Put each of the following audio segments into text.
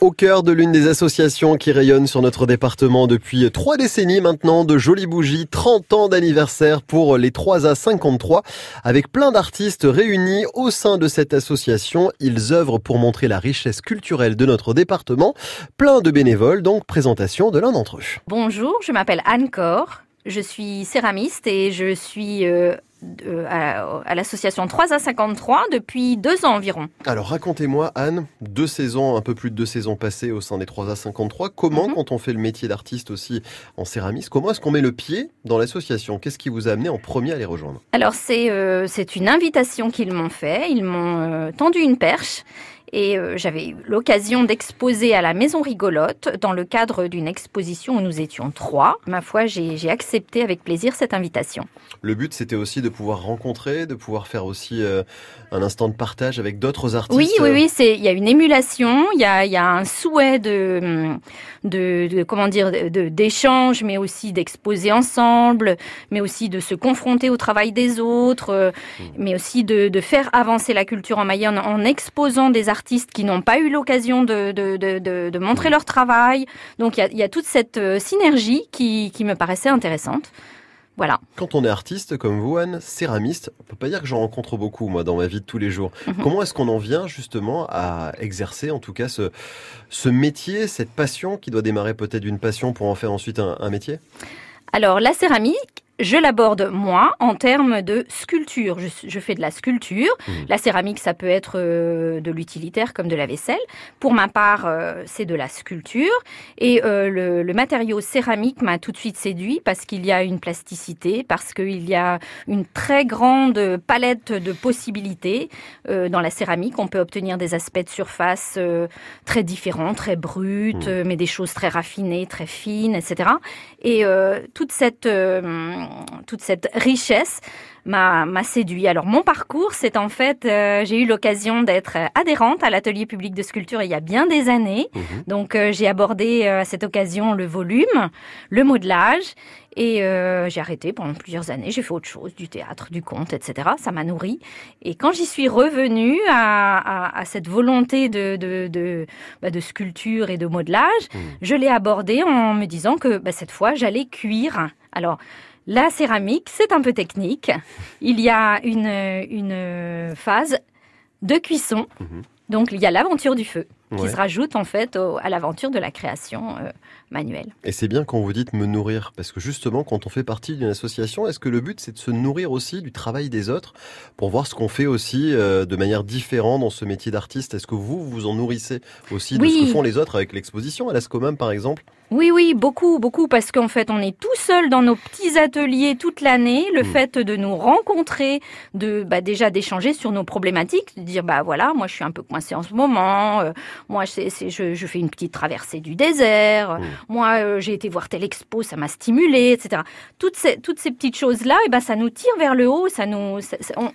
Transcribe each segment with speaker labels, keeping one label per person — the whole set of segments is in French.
Speaker 1: Au cœur de l'une des associations qui rayonne sur notre département depuis trois décennies maintenant, de jolies bougies, 30 ans d'anniversaire pour les 3 à 53, avec plein d'artistes réunis au sein de cette association. Ils œuvrent pour montrer la richesse culturelle de notre département. Plein de bénévoles, donc présentation de l'un d'entre eux.
Speaker 2: Bonjour, je m'appelle Anne Cor. Je suis céramiste et je suis euh, à, l'association 3 à 53 depuis deux ans environ.
Speaker 1: Alors racontez-moi Anne, deux saisons, un peu plus de deux saisons passées au sein des 3 à 53. Comment, mhm. quand on fait le métier d'artiste aussi en céramisme, comment est-ce qu'on met le pied dans l'association? Qu'est-ce qui vous a amené en premier à les rejoindre?
Speaker 2: Alors c'est euh, une invitation qu'ils m'ont fait. Ils m'ont euh, tendu une perche et euh, j'avais eu l'occasion d'exposer à la Maison Rigolote dans le cadre d'une exposition où nous étions trois. Ma foi, j'ai accepté avec plaisir cette invitation.
Speaker 1: Le but, c'était aussi de pouvoir rencontrer, de pouvoir faire aussi euh, un instant de partage avec d'autres artistes.
Speaker 2: Oui, oui, oui. C'est il y a une émulation, il y a, il y a un souhait de, de, de comment dire, d'échange, mais aussi d'exposer ensemble, mais aussi de se confronter au travail des autres, euh, mmh. mais aussi de, de faire avancer la culture en Mayenne en exposant des artistes artistes qui n'ont pas eu l'occasion de, de, montrer leur travail. Donc il y a, toute cette euh, synergie qui, me paraissait intéressante. Voilà.
Speaker 1: Quand on est artiste comme vous, Anne, céramiste, on peut pas dire que j'en rencontre beaucoup, moi, dans ma vie de tous les jours. Mhm. Comment est-ce qu'on en vient justement à exercer, en tout cas, ce, ce métier, cette passion qui doit démarrer peut-être d'une passion pour en faire ensuite un, un métier?
Speaker 2: Alors, la céramique, je l'aborde moi en termes de sculpture. Je, fais de la sculpture. Mmh. La céramique, ça peut être euh, de l'utilitaire comme de la vaisselle. Pour ma part, euh, c'est de la sculpture. Et euh, le, matériau céramique m'a tout de suite séduit parce qu'il y a une plasticité, parce qu'il y a une très grande palette de possibilités. dans la céramique, on peut obtenir des aspects de surface très différents, très bruts, mmh. mais des choses très raffinées, très fines, etc. Et toute cette toute cette richesse m'a séduit. Alors mon parcours, c'est en fait, euh, j'ai eu l'occasion d'être adhérente à l'atelier public de sculpture il y a bien des années. Mhm. Donc euh, j'ai abordé euh, à cette occasion le volume, le modelage et j'ai arrêté pendant plusieurs années. J'ai fait autre chose, du théâtre, du conte, etc. Ça m'a nourri. Et quand j'y suis revenue à, cette volonté de, de, bah, de, sculpture et de modelage, mhm. je l'ai abordé en me disant que bah, cette fois, j'allais cuire. Alors, la céramique, c'est un peu technique. Il y a une, une phase de cuisson. Mhm. Donc, il y a l'aventure du feu qui se rajoute en fait à l'aventure de la création euh, manuelle.
Speaker 1: Et c'est bien quand vous dites me nourrir, parce que justement, quand on fait partie d'une association, est-ce que le but c'est de se nourrir aussi du travail des autres pour voir ce qu'on fait aussi euh, de manière différente dans ce métier d'artiste? Est-ce que vous vous en nourrissez aussi de ce que font les autres avec l'exposition à l'Ascomam par exemple?
Speaker 2: Oui, oui, beaucoup, beaucoup, parce qu'en fait, on est tout seul dans nos petits ateliers toute l'année. Le hmm. fait de nous rencontrer, de bah, déjà d'échanger sur nos problématiques, de dire bah voilà, moi je suis un peu coincé en ce moment, euh, moi je, je, fais une petite traversée du désert, hmm. moi euh, j'ai été voir telle expo, ça m'a stimulé, etc. Toutes ces toutes ces petites choses là, et eh ben ça nous tire vers le haut, ça nous,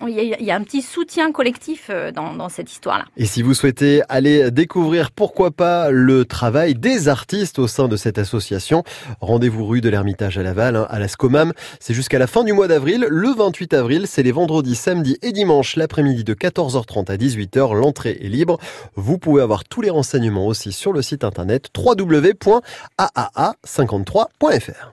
Speaker 2: il y, y, a un petit soutien collectif euh, dans, dans cette histoire là.
Speaker 1: Et si vous souhaitez aller découvrir pourquoi pas le travail des artistes au sein de cette association. Rendez-vous rue de l'Ermitage à Laval, hein, à la Scomam. C'est jusqu'à la fin du mois d'avril. Le 28 avril, c'est les vendredis, samedis et dimanches, l'après-midi de 14h30 à 18h. L'entrée est libre. Vous pouvez avoir tous les renseignements aussi sur le site internet www.aaa53.fr.